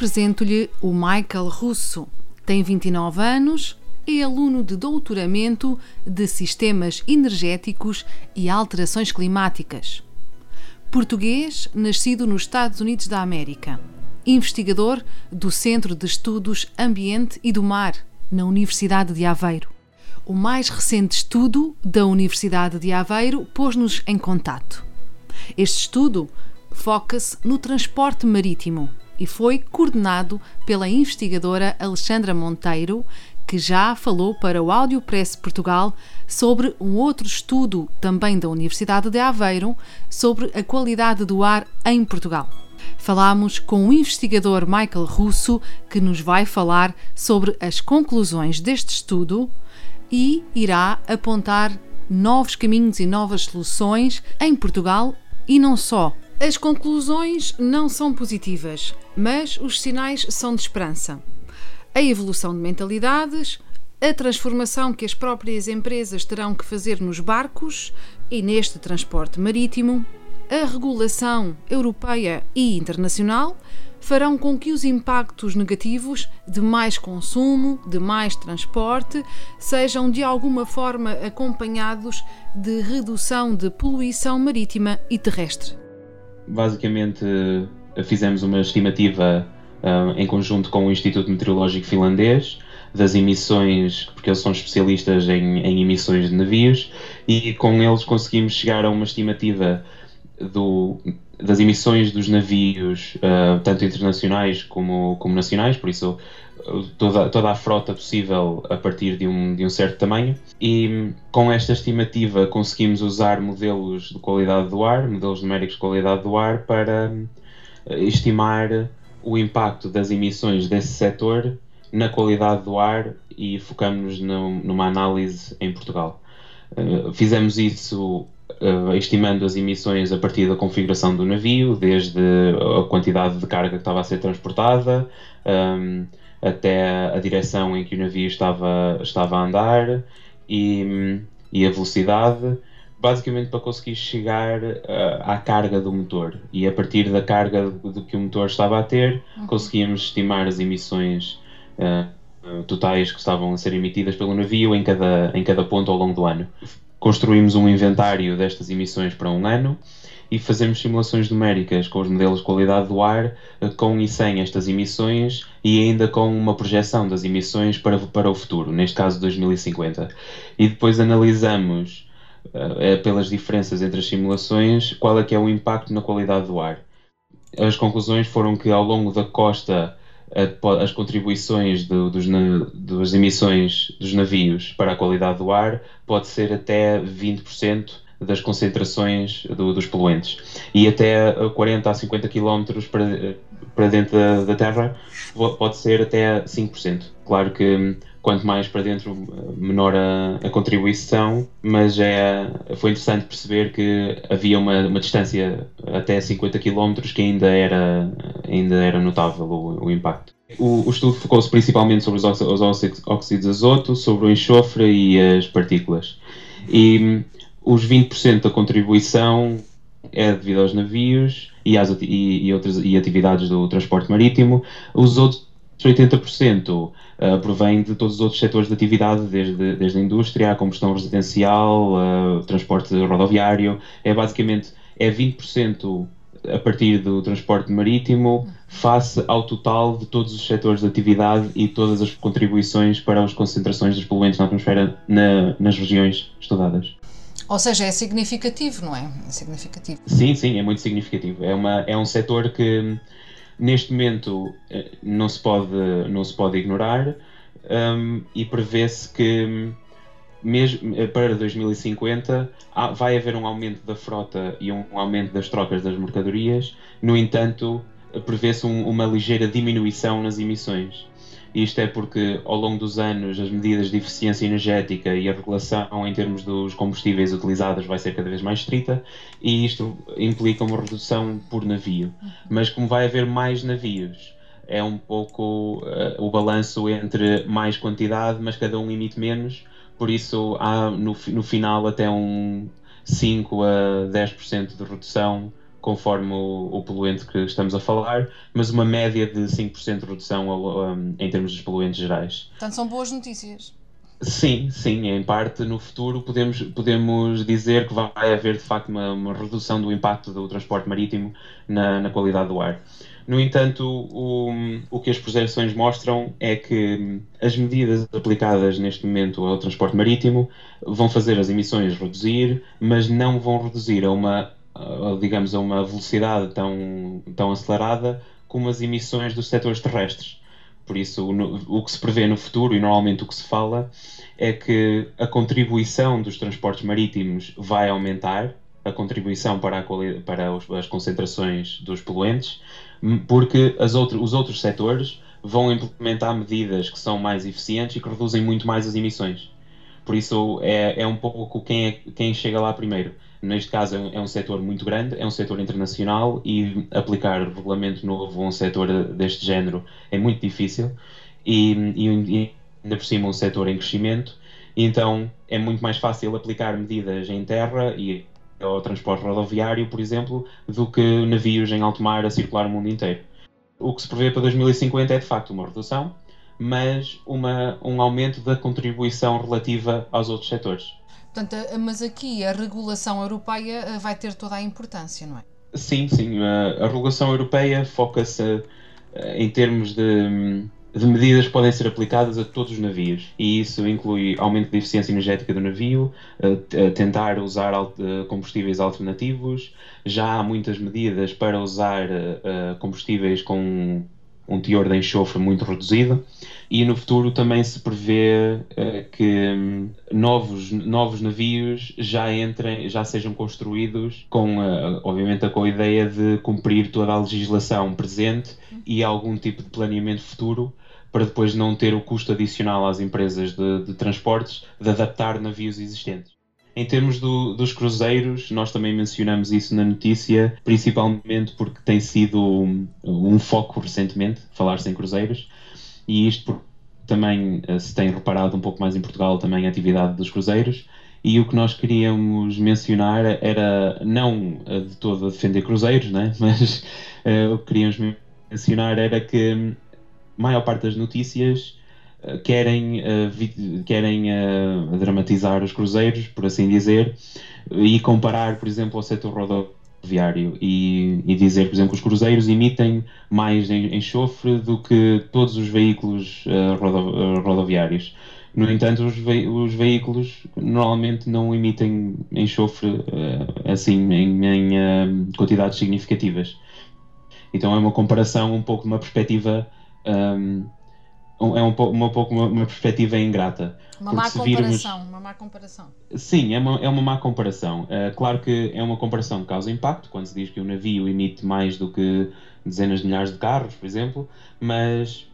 Apresento-lhe o Michael Russo. Tem 29 anos, é aluno de doutoramento de Sistemas Energéticos e Alterações Climáticas. Português, nascido nos Estados Unidos da América. Investigador do Centro de Estudos Ambiente e do Mar, na Universidade de Aveiro. O mais recente estudo da Universidade de Aveiro pôs-nos em contato. Este estudo foca-se no transporte marítimo e foi coordenado pela investigadora Alexandra Monteiro, que já falou para o Áudio Press Portugal sobre um outro estudo também da Universidade de Aveiro sobre a qualidade do ar em Portugal. Falámos com o investigador Michael Russo, que nos vai falar sobre as conclusões deste estudo e irá apontar novos caminhos e novas soluções em Portugal e não só. As conclusões não são positivas, mas os sinais são de esperança. A evolução de mentalidades, a transformação que as próprias empresas terão que fazer nos barcos e neste transporte marítimo, a regulação europeia e internacional farão com que os impactos negativos de mais consumo, de mais transporte, sejam de alguma forma acompanhados de redução de poluição marítima e terrestre basicamente fizemos uma estimativa uh, em conjunto com o Instituto Meteorológico Finlandês das emissões, porque eles são especialistas em, em, emissões de navios, e com eles conseguimos chegar a uma estimativa do, das emissões dos navios, uh, tanto internacionais como, como nacionais, por isso toda, toda a frota possível a partir de um, de um certo tamanho. E com esta estimativa conseguimos usar modelos de qualidade do ar, modelos numéricos de qualidade do ar, para eh, estimar o impacto das emissões desse setor na qualidade do ar e focamos numa análise em Portugal. Uh, fizemos isso uh, estimando as emissões a partir da configuração do navio, desde a quantidade de carga que estava a ser transportada, um, até a direção em que o navio estava, estava a andar e, e a velocidade, basicamente para conseguir chegar uh, à carga do motor. E a partir da carga do que o motor estava a ter, uhum. conseguíamos estimar as emissões uh, totais que estavam a ser emitidas pelo navio em cada, em cada ponto ao longo do ano. Construímos um inventário destas emissões para um ano e fazemos simulações numéricas com os modelos de qualidade do ar, eh, com e sem estas emissões e ainda com uma projeção das emissões para, para o futuro, neste caso 2050. E depois analisamos, uh, pelas diferenças entre as simulações, qual é que é o impacto na qualidade do ar. As conclusões foram que ao longo da costa as contribuições do, dos, das emissões dos navios para a qualidade do ar pode ser até 20% das concentrações do, dos poluentes. E até 40 a 50 km para, para dentro da, da Terra pode ser até 5%. Claro que hum, quanto mais para dentro, menor a, a contribuição, mas é, foi interessante perceber que havia uma, uma distância até 50 km que ainda era, ainda era notável o, o impacto. O, o estudo focou-se principalmente sobre os, os óxidos de azoto, sobre o enxofre e as partículas. E hum, os 20% da contribuição é devido aos navios e, às, e, e, outras, e atividades do transporte marítimo. Os outros 80% uh, provém de todos os outros setores de atividade, desde, desde a indústria, a combustão residencial, uh, transporte rodoviário. É basicamente é 20% a partir do transporte marítimo face ao total de todos os setores de atividade e todas as contribuições para as concentrações dos poluentes na atmosfera na, nas regiões estudadas. Ou seja, é significativo, não é? É significativo. Sim, sim, é muito significativo. É, uma, é um setor que neste momento eh, não se pode, não se pode ignorar um, e prevê-se que mesmo eh, para 2050 vai haver um aumento da frota e um aumento das trocas das mercadorias. No entanto, prevê-se um, uma ligeira diminuição nas emissões. Isto é porque, ao longo dos anos, as medidas de eficiência energética e a regulação em termos dos combustíveis utilizados vai ser cada vez mais estrita e isto implica uma redução por navio. Mas, como vai haver mais navios, é um pouco uh, o balanço entre mais quantidade, mas cada um emite menos, por isso há no, no final até um 5 a 10% de redução conforme o, o, poluente que estamos a falar, mas uma média de 5% de redução um, em termos dos poluentes gerais. Portanto, são boas notícias. Sim, sim, em parte no futuro podemos, podemos dizer que vai haver de facto uma, uma redução do impacto do transporte marítimo na, na qualidade do ar. No entanto, o, o que as projeções mostram é que as medidas aplicadas neste momento ao transporte marítimo vão fazer as emissões reduzir, mas não vão reduzir a uma digamos, a uma velocidade tão, tão acelerada como as emissões dos setores terrestres. Por isso, no, o que se prevê no futuro, e normalmente o que se fala, é que a contribuição dos transportes marítimos vai aumentar, a contribuição para, a para os, as concentrações dos poluentes, porque outro, os outros setores vão implementar medidas que são mais eficientes e que reduzem muito mais as emissões. Por isso, é, é um pouco quem, é, quem chega lá primeiro. Neste caso é um, setor muito grande, é um setor internacional e aplicar regulamento novo a um setor deste género é muito difícil e, e ainda por cima um setor em crescimento, então é muito mais fácil aplicar medidas em terra e ao transporte rodoviário, por exemplo, do que navios em alto mar a circular o mundo inteiro. O que se prevê para 2050 é de facto uma redução, mas uma, um aumento da contribuição relativa aos outros setores. Portanto, mas aqui a regulação europeia eh, vai ter toda a importância, não é? Sim, sim. A, regulação europeia foca-se eh, em termos de, de, medidas que podem ser aplicadas a todos os navios. E isso inclui aumento da eficiência energética do navio, tentar usar combustíveis alternativos. Já há muitas medidas para usar eh, combustíveis com um teor de enxofre muito reduzido e no futuro também se prevê uh, que um, novos, novos navios já entrem, já sejam construídos com, uh, obviamente, com a ideia de cumprir toda a legislação presente e algum tipo de planeamento futuro para depois não ter o custo adicional às empresas de, de transportes de adaptar navios existentes. Em termos do, dos cruzeiros, nós também mencionamos isso na notícia, principalmente porque tem sido um, um foco recentemente falar-se em cruzeiros, e isto porque também uh, se tem reparado um pouco mais em Portugal também a atividade dos cruzeiros. E o que nós queríamos mencionar era não de todo a defender cruzeiros, né? mas uh, o que queríamos mencionar era que a maior parte das notícias eh, querem, uh, querem uh, dramatizar os cruzeiros, por assim dizer, e comparar, por exemplo, ao setor rodoviário e, e dizer, por exemplo, que os cruzeiros emitem mais enxofre do que todos os veículos uh, rodo, rodoviários. No entanto, os, ve os, veículos normalmente não emitem enxofre assim em, em quantidades significativas. Então é uma comparação um pouco de uma perspectiva um, é um, uma, pouco uma, uma perspectiva ingrata. Uma má comparação, virmos... uma má comparação. Sim, é uma, é uma má comparação. Uh, claro que é uma comparação que causa impacto, quando se diz que um navio emite mais do que dezenas de milhares de carros, por exemplo, mas,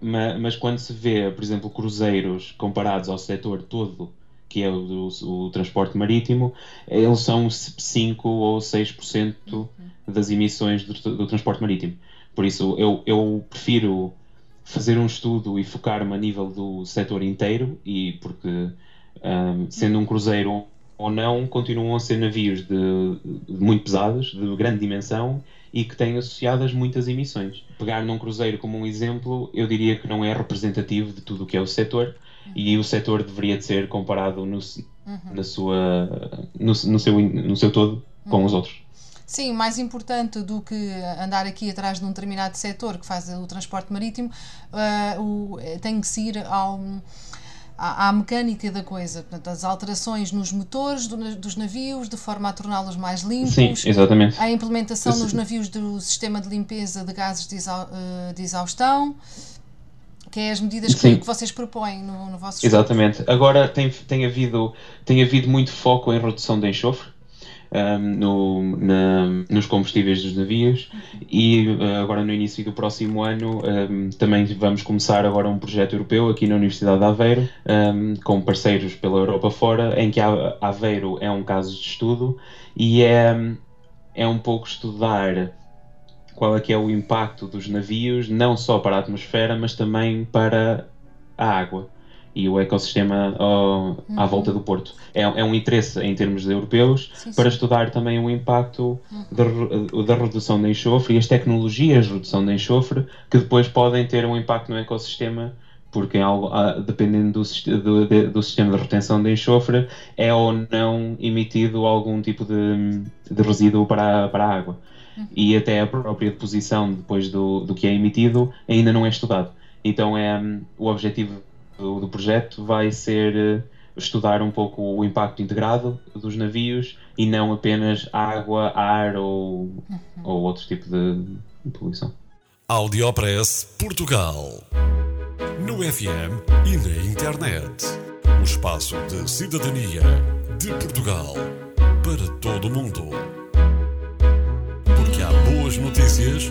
mas, mas quando se vê, por exemplo, cruzeiros comparados ao setor todo, que é o, o, o transporte marítimo, eles são 5 ou 6% uhum. das emissões do, do transporte marítimo. Por isso, eu, eu prefiro fazer um estudo e focar-me a nível do setor inteiro, e porque um, sendo um cruzeiro ou não, continuam a ser navios de, de, muito pesados, de grande dimensão e que têm associadas muitas emissões. Pegar num cruzeiro como um exemplo, eu diria que não é representativo de tudo o que é o setor e o setor deveria de ser comparado no, uhum. na sua, no, no, seu, no seu todo com uhum. os outros. Sim, mais importante do que andar aqui atrás de um determinado setor que faz o transporte marítimo, uh, o, tem que se ir ao, à, mecânica da coisa. Portanto, as alterações nos motores do, dos navios, de forma a torná-los mais limpos. Sim, exatamente. A implementação nos navios do sistema de limpeza de gases de, exau, uh, de exaustão que é as medidas que, que, vocês propõem no, no vosso Exatamente. Agora tem, tem, havido, tem havido muito foco em redução de enxofre um, no, na, nos combustíveis dos navios. E uh, agora no início do próximo ano um, também vamos começar agora um projeto europeu aqui na Universidade de Aveiro um, com parceiros pela Europa fora em que Aveiro é um caso de estudo e é, é um pouco estudar qual é que é o impacto dos navios não só para a atmosfera mas também para a água e o ecossistema uhum. à volta do Porto. É, é, um interesse em termos europeus sim, sim. para estudar também o impacto uhum. da, da, redução de enxofre e as tecnologias de redução de enxofre que depois podem ter um impacto no ecossistema porque algo, ah, dependendo do, do, do, sistema de retenção de enxofre, é ou não emitido algum tipo de, de resíduo para, para a água. Uhum. E até a própria deposição depois do, do que é emitido ainda não é estudado. Então é um, o objetivo do, do projeto vai ser uh, estudar um pouco o impacto integrado dos navios e não apenas água, ar ou, uhum. ou outro tipo de, de poluição. Audiopress Portugal. No FM e na internet. O espaço de cidadania de Portugal para todo o mundo. Porque há boas notícias